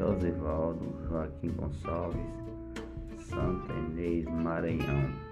Josivaldo Joaquim Gonçalves, Santa Inês, Maranhão.